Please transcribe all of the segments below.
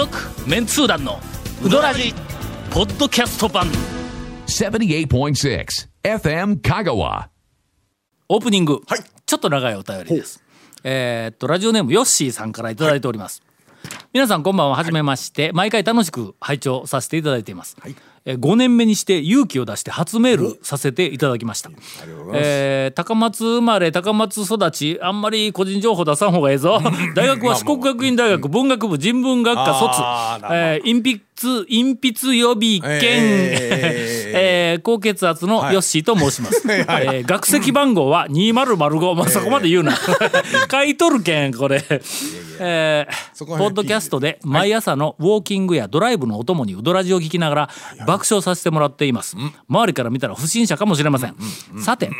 続メンツー団のウドラジポッドキャスト版。78.6 FM Kagawa. オープニング、ちょっと長いお便りです。えーっとラジオネームヨッシーさんからいただいております、皆さんこんばんは。はじめまして、毎回楽しく拝聴させていただいています、えー5年目にして勇気を出して初メールさせていただきました。えー高松生まれ高松育ちあんまり個人情報出さん方がええぞ。大学は四国学院大学文学部人文学科卒。えー隠筆隠筆予備兼、えー高血圧のヨッシーと申します、えー学籍番号は2005、まあ、そこまで言うな。書いとるけんこれ。えポッドキャストで毎朝のウォーキングやドライブのお供にウドラジを聞きながら爆笑させてもらっています。周りから見たら不審者かもしれません。さて、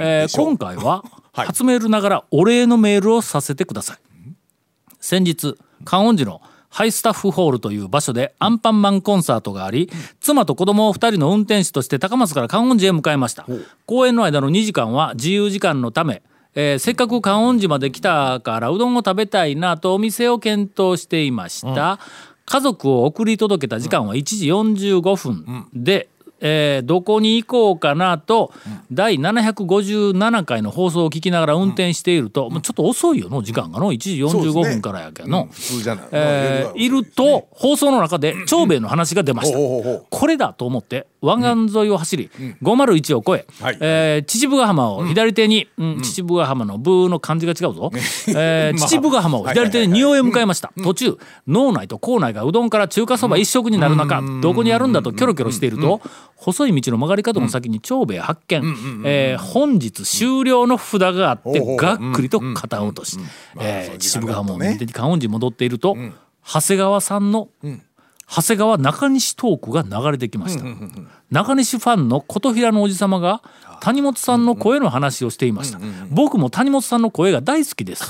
えー今回は初メールながらお礼のメールをさせてください。先日観音寺のハイスタッフホールという場所でアンパンマンコンサートがあり妻と子供2人の運転手として高松から観音寺へ向かいました。公演の間の2時間は自由時間のためえーせっかく観音寺まで来たからうどんを食べたいなとお店を検討していました、家族を送り届けた時間は1時45分で、えーどこに行こうかなと、第757回の放送を聞きながら運転していると、もうちょっと遅いよの時間がの1時45分からやけどの。えーいると放送の中で長兵衛の話が出ましたこれだと思って湾岸沿いを走り、501を越え、はい。えー秩父ヶ浜を左手に、うん秩父ヶ浜のブーの漢字が違うぞ、えーまあ秩父ヶ浜を左手に仁王へ向かいました、途中脳内と口内がうどんから中華そば一色になる中、どこにあるんだとキョロキョロしていると、細い道の曲がり角の先に長兵衛発見、えー本日終了の札があってがっくりと肩落とし、秩父ヶ浜を時間があるとね見てに観音寺に戻っていると、長谷川さんの、長谷川中西トークが流れてきました、中西ファンの琴平のおじさまが谷本さんの声の話をしていました、僕も谷本さんの声が大好きです、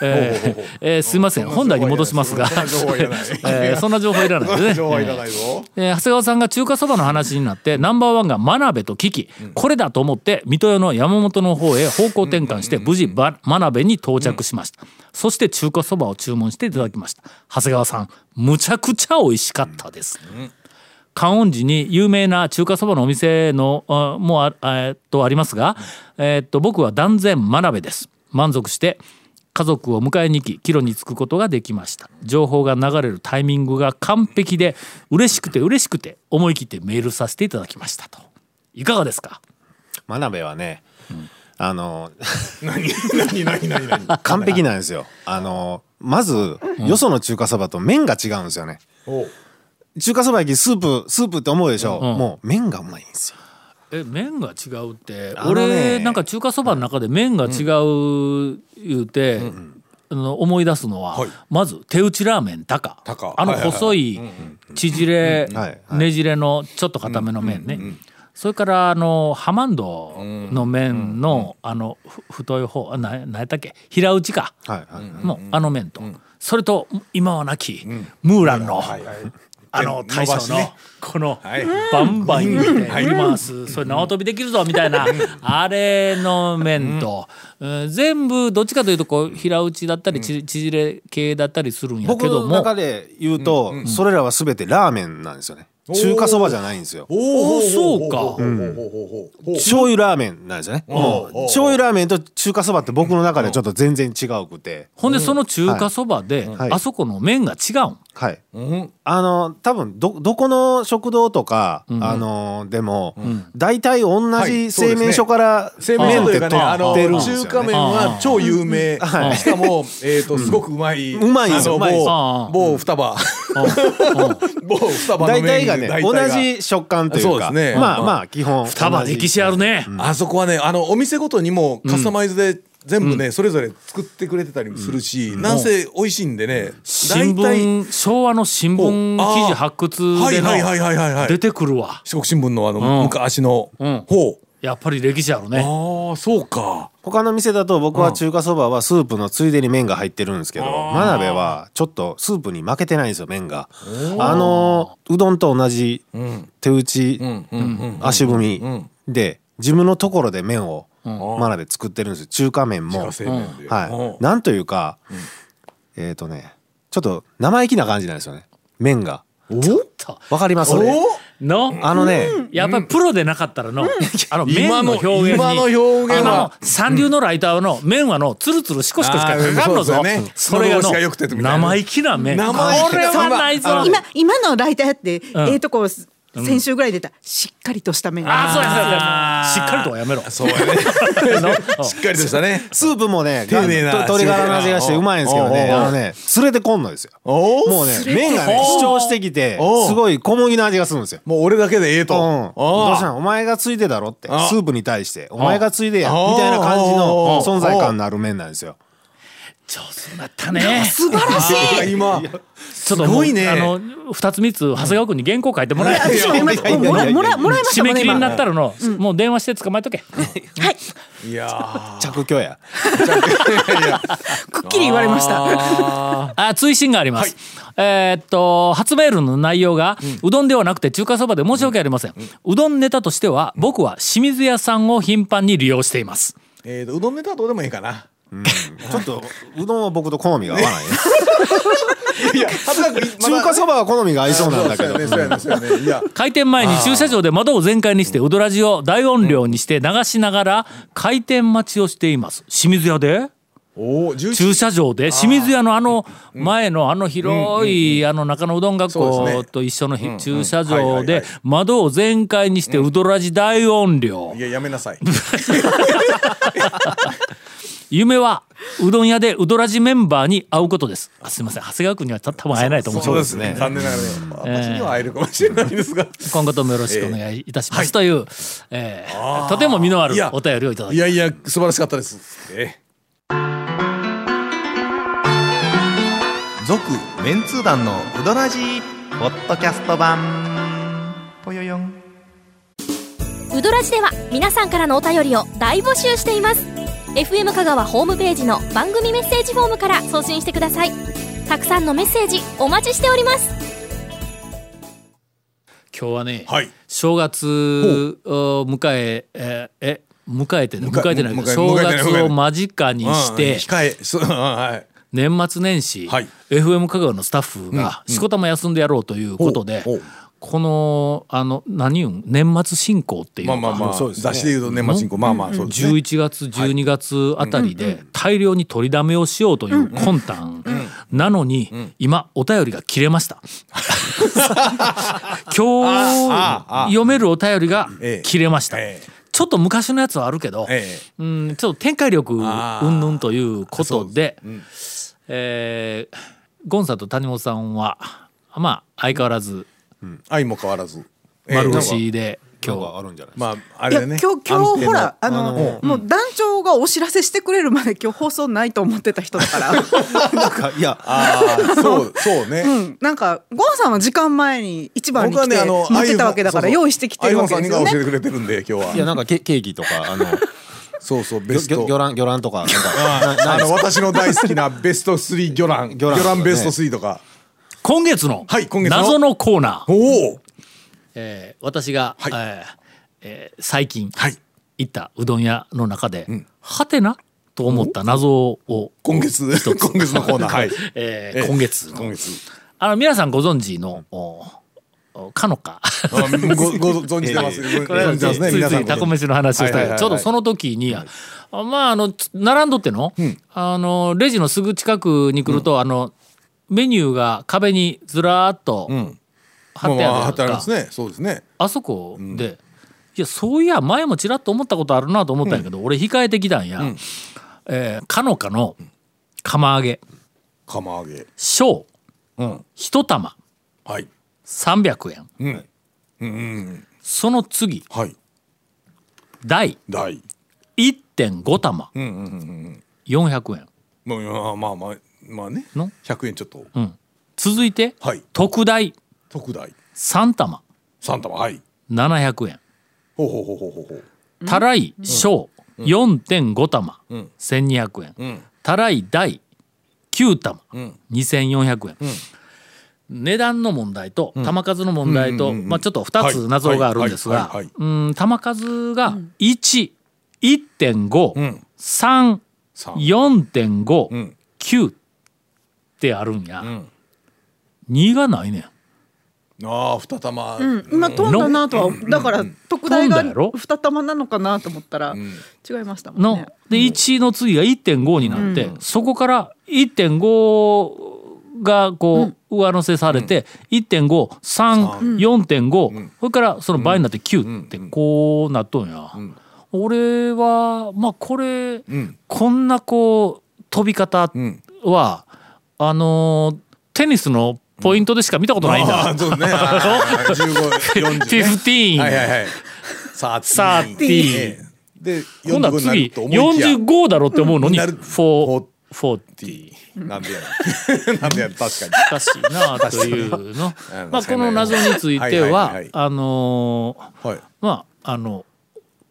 えーえーすいません。本題に戻しますが。そんな情報いらない。ですね。情報はいらないぞ。えー長谷川さんが中華そばの話になってナンバーワンが真鍋と聞き、これだと思って水戸屋の山本の方へ方向転換して無事ば真鍋に到着しました、そして中華そばを注文していただきました。長谷川さんむちゃくちゃ美味しかったです、観音寺に有名な中華そばのお店のあもあ,、えーっとありますが、えーっと僕は断然真鍋です。満足して家族を迎えに行き帰路に着くことができました。情報が流れるタイミングが完璧で嬉しくて嬉しくて思い切ってメールさせていただきました。と。いかがですか？真鍋はね、あの何何何何何？完璧なんですよ。あのまず、よその中華そばと麺が違うんですよね。お中華そば焼きスープスープって思うでしょ？もう麺がうまいんですよ。え麺が違うって、ね俺なんか中華そばの中で麺が違う言うて、あの思い出すのは、はい。まず手打ちラーメン高。高。あの細い縮れねじれのちょっと固めの麺ね、それからあのハマンドの麺のあのふ太い方あな何やったっけ？平打ちか。のあの麺と、それと今はなき、ムーランの。あの大将のこのはい。バンバン入れて振り回すそれ縄跳びできるぞみたいなあれの面とうん。全部どっちかというとこう平打ちだったりち縮れ系だったりするんや僕のけども。中で言うと、それらはすべてラーメンなんですよね。中華そばじゃないんですよ。おー。そうか。ほうほうほうほうほうほう醤油ラーメンなんですよね。醤油ラーメンと中華そばって僕の中でちょっと全然違うくて。ほんでその中華そばではい。あそこの麺が違うん。はい。うん。あの多分どどこの食堂とか、あのでも、大体同じ製麺所から製麺所というかね、あの出るんですよね。中華麺は超有名。はい。しかもえっとすごくうまい。うまいんですよ。某双葉。某双葉の大メニュー体がね大体が。同じ食感というか。そうですね。まあうん。まあ基本。多分歴史あるね。あそこはねあのお店ごとにもカスタマイズで全部ね、それぞれ作ってくれてたりもするし、なんせ美味しいんでね新大体聞昭和の新聞記事発掘ではいはいはいはいはいはい。の出てくるわ。四国新聞のあの、ん。昔の、んほうやっぱり歴史あるね。ああそうか。他の店だと僕は中華そばはスープのついでに麺が入ってるんですけど真鍋はちょっとスープに負けてないんですよ麺が。あのうどんと同じ手打ち足踏みで自分のところで麺を真鍋作ってるんですよ中華麺も。はい。なんというかえっとねちょっと生意気な感じなんですよね麺が。わかります？お？の？あのね、やっぱりプロでなかったらの、あの麺今のの表現に。今の表現は。あの三流のライターの麺はのつるつるしこしこしか書かんのぞ。それが喉越しが良くてみたいな生意気な麺これはないぞ今今のライターやって、ん。ええとこ先週ぐらい出たしっかりとした麺。ああそうやそうやしっかりとはやめろ。そうやね。しっかりとしたね。スープもね、丁寧なと鶏ガラの味がしてうまいんですけどね、あのね、連れてこんのですよ。もうね、麺がね、主張してきて、すごい小麦の味がするんですよ。もう俺だけでええと。うん、どうしたあの？お前がついてだろって。あスープに対して。お前がついでやあみたいな感じのあ存在感のある麺なんですよ。上手だったね。素晴らしい。あ今。ちょっともうすごいね。あの二つ三つ長谷川君に原稿書いてもらえ私もらもらもらいました締め切りになったらの、もう電話して捕まえとけ。はい。いやー。着去や。くっきり言われました。あ追伸があります、えーっと初メールの内容が、うどんではなくて中華そばで申し訳ありません、うどんネタとしては僕は清水屋さんを頻繁に利用しています。えーとうどんネタはどうでもいいかなちょっとうどんは僕と好みが合わない 中華そばは好みが合いそうなんだけど。ね開店前に駐車場で窓を全開にしてうどらじを大音量にして流しながら開店待ちをしています。清水屋で？おお11駐車場で。清水屋のあの前のあの広いあの中野うどん学校と一緒のひ駐車場で窓を全開にしてうどらじ大音量いややめなさい 夢はうどん屋でうどらじメンバーに会うことです。あ。すいません。長谷川君には多分会えないと思う。そうですね。残念ながらね私には会えるかもしれないですが。今後ともよろしくお願いいたします、という、えーとても実のあるお便りをいただきいやいや素晴らしかったです。え続メンツー団のウドラジーポッドキャスト版。ぽよよん。ウドラジでは皆さんからのお便りを大募集しています FM 香川ホームページの番組メッセージフォームから送信してください。たくさんのメッセージお待ちしております。今日はね、はい。正月を迎えええ迎えてね迎え迎えてない正月を間近にうんしてはい。年末年始、はい。FM 香川のスタッフがしこたま休んでやろうということで、このあの何言うん年末進行っていうまあまあまあそうですね。雑誌で言うと年末進行。まあまあそうですね。11月12月あたりで大量に取りだめをしようという魂胆。なのに今お便りが切れました。今日読めるお便りがええ。切れました。ええ。ちょっと昔のやつはあるけどええ。うんちょっと展開力うんぬんということでえーゴンさんと谷本さんはまあ相変わらず愛も変わらず。ええ丸腰で今今日日はあるんじゃないまああいやれでね今日今日ほらあの、もう団長がお知らせしてくれるまで今日放送ないと思ってた人だから、なんかいや。ああそうそうね。うん、なんかゴンさんは時間前に一番に来て僕はねあの待ってたわけだから用意してきてるわけですよさんねが教えてくれてるんで今日は。いやなんかケケーキとかあの。そうそうベ魚スト。魚卵魚卵とかなんか。あなないですか？の私の大好きなベスト3魚卵。魚魚卵卵ベスト3とか今月の謎のコーナー。おお。えー私が、はい。えーえー最近はい。行ったうどん屋の中で、はてな？と思った謎を今月。今月のコーナー。はい。えーええ。今月の。今月。あの皆さんご存知のかのか。あごご存知てます。これはついついタコ飯の話をしたちょうどその時に、あまああのつ並んどっての,、あのレジのすぐ近くに来ると、あのメニューが壁にずらーっと貼ってまあるやんか。貼ってありますね。そうですね。あそこ？で、いやそういや前もちらっと思ったことあるなと思ったんやけど、俺控えてきたんや、えーかのかの釜揚げ。釜揚げ。小。うん。一玉。はい。300円。うん。うんうん。その次。はい。第大1.5玉。うんうんうんうん。400円。まあまあまあまあねの？100円ちょっと。続いてはい。特大。特大。3玉。3玉はい。700円。ほうほうほうほうほうほう。たらい小。4.5玉。ん。1200円。ん。たらい大。9玉。ん。2400円。値段の問題と球数の問題とうんうんうんうん。まあちょっと2つ謎があるんですがはい。はい。はい。うん。球数が11.5ん。3 3 4.5、ん。9ってあるんや、ん。2がないねん。ああ二玉、うん、今飛んだなとはだから特大が二玉なのかなと思ったら違いましたもんのね。で1の次が1.5になって、そこから1.5がこう上乗せされて、1.53.4.5それからその倍になって9ってこうなっとんや。俺はまあこれ、こんなこう飛び方は、あのーテニスのポイントでしか見たことないんだ。そうね。あー15 40ね。15、はいはいはい。さあ30で今度は45になる次と思いきや。45だろって思うの？に、なる。4 40。なんでやなんでや 確かに。おかしいなというの。うんまあこの謎についてはあのまああの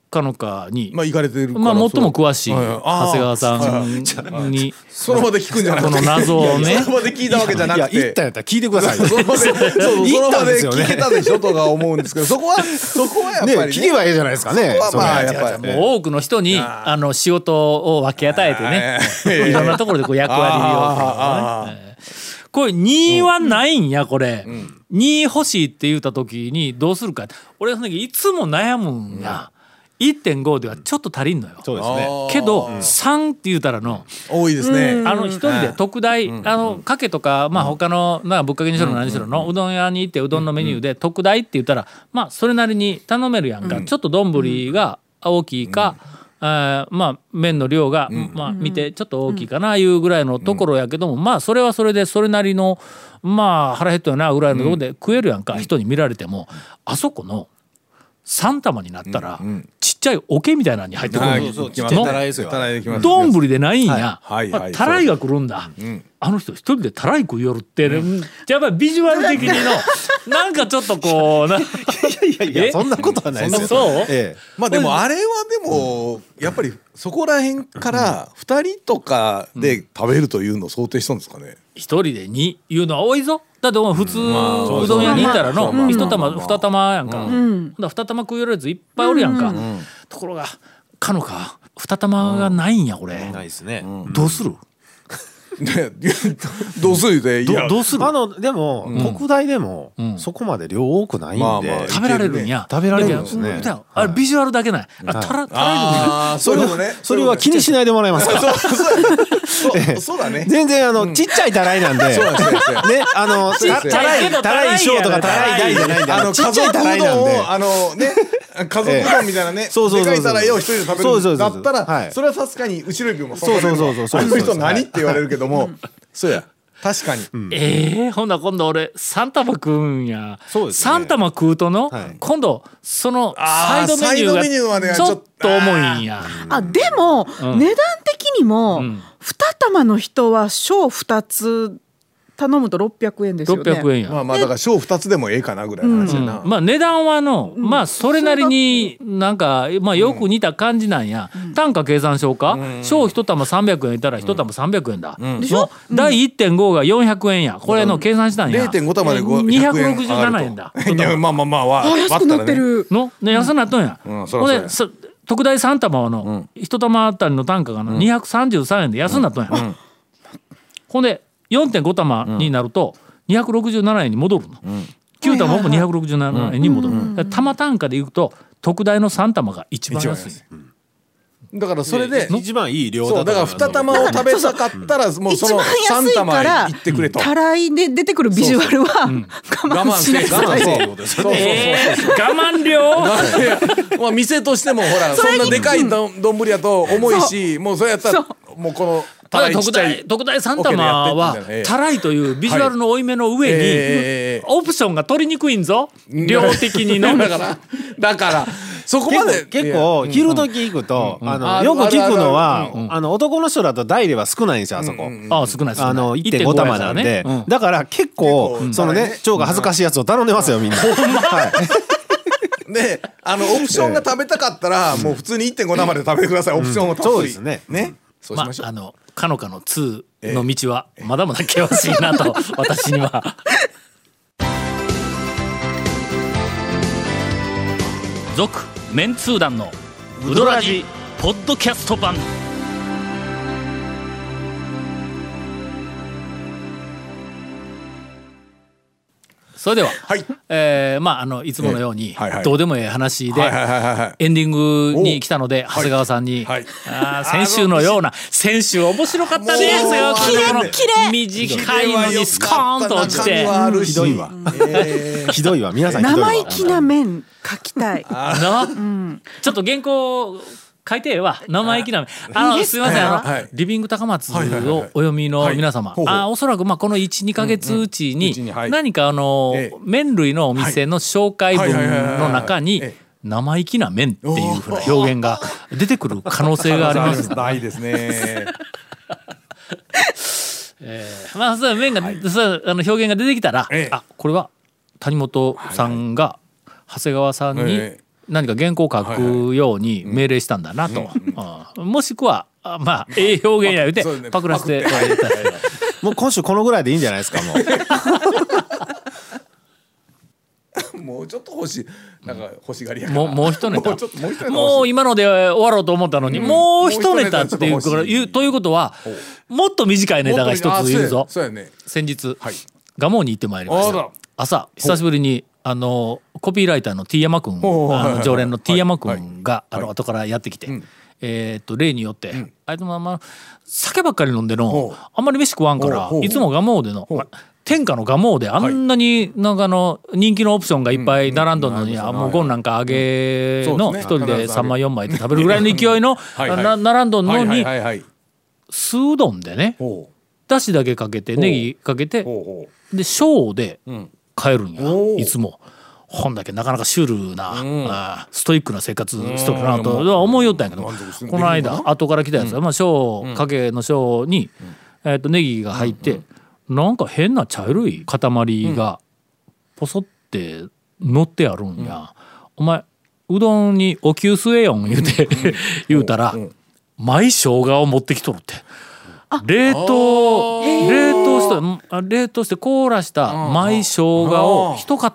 かのかにまあ行かれてるからまあ最も詳しい長谷川さんにその場で聞くんじゃなくて。この謎をね。その場で聞いたわけじゃないくて。や行ったんやったら聞いてくださいよ その場でそうそ行の場でったんですよね。聞けたでしょとか思うんですけどそこはそこはやっね。ぱり聞けばいいじゃないですかね。そこはまあやっぱり。もう多くの人にあの仕事を分け与えてねええ。いろんなところでこう役割をこれ2はないんやこれ。2欲しいって言った時にどうするか。俺その時いつも悩むんや1.5ではちょっと足りんのよ。そうですね。けど3って言うたらの。多いですね。あの一人で特大、あのかけとかまあ他のなぶっかけにしろ何しろのうどん屋に行ってうどんのメニューで特大って言ったらまあそれなりに頼めるやんか、ちょっと丼が大きいか、あーまあ麺の量が、まあ見てちょっと大きいかないうぐらいのところやけども、まあそれはそれでそれなりのまあ腹減ったよなぐらいのところで食えるやんか、人に見られても。あそこの3玉になったら、ちっちゃい桶みたいなのに入ってくるのはいそう来ますちっちゃいたらいでないんや、はいはいはいたらいが来るんだ、あの人一人でたらい食いよるって、やっぱりビジュアル的にの なんかちょっとこうないやいやえ？そんなことはないですよ。そう？ええ。まあでもあれはでもやっぱりそこら辺から2人とかで食べるというのを想定したんですかね一人で2いうのは多いぞ。だって普通、あうどん屋に行ったらのまあまあ一玉二玉やんか、ほんだら二玉食いよるやついっぱいおるやんか、ところがかのか二玉がないんやこれ、ないですね。どうする？ねどうするでいや。どうする？あのでも特大でもそこまで量多くないんで。まあまあ食べられるんや。食べられるんですねあれビジュアルだけない、あたらたらたいなああそういうことね。それは気にしないでもらえますか？そうそうそうだね。全然あのちっちゃいたらいなんで。ねあのたらいたらい小とかたらい大じゃないんでああののちっちゃい家族うたらいなんで。あのね家族うどんみたいなねそうそうそうそう。でかいたらいを一人で食べそうそうそうるんだったはい。らそれはさすがに後ろ指もそうそうそうそうそう。あの人何って言われるけどもそうや。確かに。ええほんなら今度俺3玉食うんや。そうですね。3玉食うとの、はい。今度そのサイドメニュサイドメニューがちょっとと重いんや。あでも、うん。値段的にも、ん。二玉の人は小二つ頼むと600円ですよね。600円や、まあまあだから小2つでもええかなぐらいの話やな。まあ値段はの、まあそれなりになんか、まあよく似た感じなんや、単価計算しようか、小一玉300円いたら一玉300円だ、でしょ？の第1.5が400円や。これの計算したんや、0.5玉でえ500円267円だ。いやまあまあまあ安くなってる。の？ね安なっとんや、うん。うや。んでそ特大3玉はの一玉あたりの単価がの233円で安なっとんや、ほんで4.5玉になると267円に戻るの、9玉も267円に戻る、だから玉単価でいくと特大の3玉が一番安いだからそれで一番いい量そうだから2玉を食べたかったらもうその一番安3い玉からいってくれと。たらいで出てくるビジュアルは我慢しないと我慢せえそういうことですそうそうそうえー、我慢量？まあ店としてもほらそんなでかいどん丼やと重いしもうそれやったらもうこのたらいちっ特大特大3玉はたらいというビジュアルの負い目の上に、ええオプションが取りにくいんぞ。量的にの。だからだからそこまで。結構昼時行くとああのよく聞くのはあの男の人だと大入れは少ないんですよあそこ。ああ少ないあの1.5玉なんで、うん。だから結構そのね腸が恥ずかしいやつを頼んでますよみんな。はい。で あのオプションが食べたかったらもう普通に1.5玉で食べてください。オプションをたっぷりそうですね。ね。そうしましょう。まああのかのかの2の道はまだまだ険しいなと 私には。続メンツー団のウドラジポッドキャスト版。そそれでは、はい。えーまああのいつものように、えはいはい。どうでもいい話で、エンディングに来たので長谷川さんに、はい。あー先週のような先週面白かったね長谷川君のこの短いのにスコーンと落ちてひどいわ。えー ひどいわ。皆さん生意気な面書きたい。な、ちょっと原稿書いてええわ生意気なあのすいません。あの、はい。リビング高松はいはいはいをお読みの皆様、あおそらくまあこの12か月うちに何かあの、ええ。麺類のお店の紹介文の中にはいはいはいはい。え生意気な麺っていうふうな表現が出てくる可能性があります。ないですね。まあそう麺が、そうあの表現が出てきたら、ええ。あこれは谷本さんが長谷川さんにええ何か原稿を書くように命令したんだなと、うん。もしくはあまあええ表現や言うてパクらせてもう今週このぐらいでいいんじゃないですかもう。もうちょっと欲しい。なんか欲しがりやもうもう一ネタ。もう今ので終わろうと思ったのに、もう一ネタっていうもう一ネタちょっと欲しい。いうということはもっと短いネタが一つい。るぞね。先日、はい。蒲生に行ってまいりました。朝久しぶりにあのコピーライターの T 山君常連の T 山はい。君があのはい。後からやってきて、えーっと例によって、あいつもあんま酒ばっかり飲んでのあんまり飯食わんからいつも蒲生での天下の蒲生であんなになんかあの人気のオプションがいっぱい並んどんのに、もうゴンなんか揚げの一人で必ず揚げ3枚4枚で食べるぐらいの勢いの並んどんのはいはいにはいはい。酢うどんでねほだしだけかけてネギかけてで小でう。うん。帰るんや。いつも。ほんだけなかなかシュールな、ん。あーストイックな生活しとるなうんと思いよったんやけど。この間後から来たやつは、まあ小かけの小に、えー、とネギが入って、なんか変な茶色い塊がポソって乗ってあるんや、お前うどんにお灸据えよん言うて 言うたら、舞生姜を持ってきとるって。冷凍冷凍したあ冷凍して凍らした舞生姜を一塊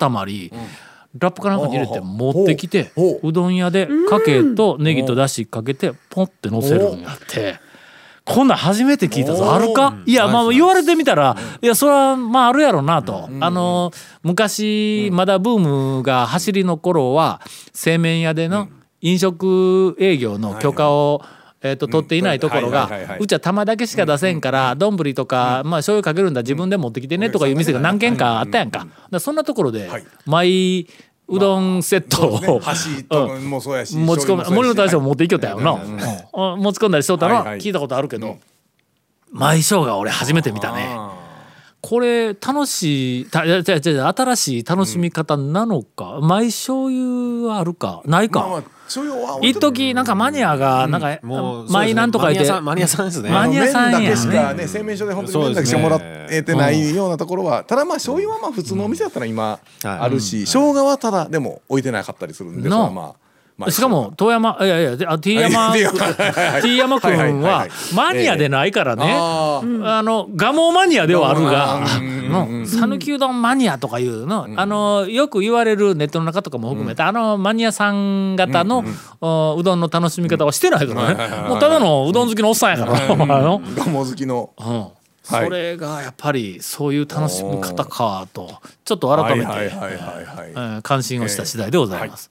ラップかなんかに入れて持ってきてほううどん屋でかけとネギとだしかけてポンって乗せるんやって。こんなん初めて聞いたぞ。あるか？いやまあ言われてみたらいやそれはまああるやろなと。あの昔まだブームが走りの頃は製麺屋での飲食営業の許可をえー、と取っていないところがうちは玉だけしか出せんから丼とかまあ醤油かけるんだ自分で持ってきてねとかいう店が何軒かあったやんか。だそんなところではい。マイうどんセットを箸とかもそうやし。持ち込む森の大将も持っていきよったよな、持ち込んだりしとったの聞いたことあるけど舞生姜俺初めて見たねこれ楽しいたいや違う違う違う新しい楽しみ方なのか？舞醤油はあるか？ないか、まあまあ一時なんかマニアがなんか、もう舞なんとか言って。マニアさんマニアさんですね。マニアさんやね麺だけしかね製麺所で本当に麺だけしかもらえてないようなところはただまあ醤油はまあ普通のお店だったら今あるし生姜はただでも置いてなかったりするんでまあしかも遠山いやいや T 山はい T 山。君はマニアでないからね、あの蒲生マニアではあるが。讃岐うどんマニアとかいうの。あのよく言われるネットの中とかも含めてあのマニアさん方のおうどんの楽しみ方はしてないからね。もうただのうどん好きのおっさんやから。お前の。ガモ好きの。うん。それがやっぱりそういう楽しみ方かとちょっと改めて、関心をした次第でございます。